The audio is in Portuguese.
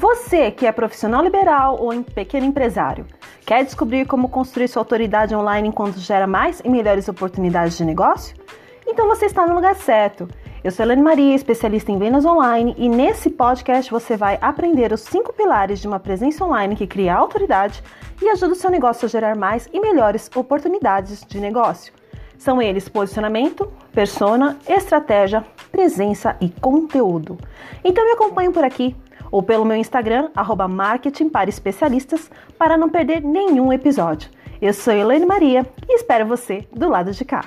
Você que é profissional liberal ou pequeno empresário, quer descobrir como construir sua autoridade online enquanto gera mais e melhores oportunidades de negócio? Então você está no lugar certo. Eu sou Helene Maria, especialista em vendas online, e nesse podcast você vai aprender os cinco pilares de uma presença online que cria autoridade e ajuda o seu negócio a gerar mais e melhores oportunidades de negócio. São eles posicionamento, persona, estratégia, presença e conteúdo. Então me acompanhe por aqui ou pelo meu Instagram, arroba marketing para especialistas, para não perder nenhum episódio. Eu sou Elaine Maria e espero você do lado de cá.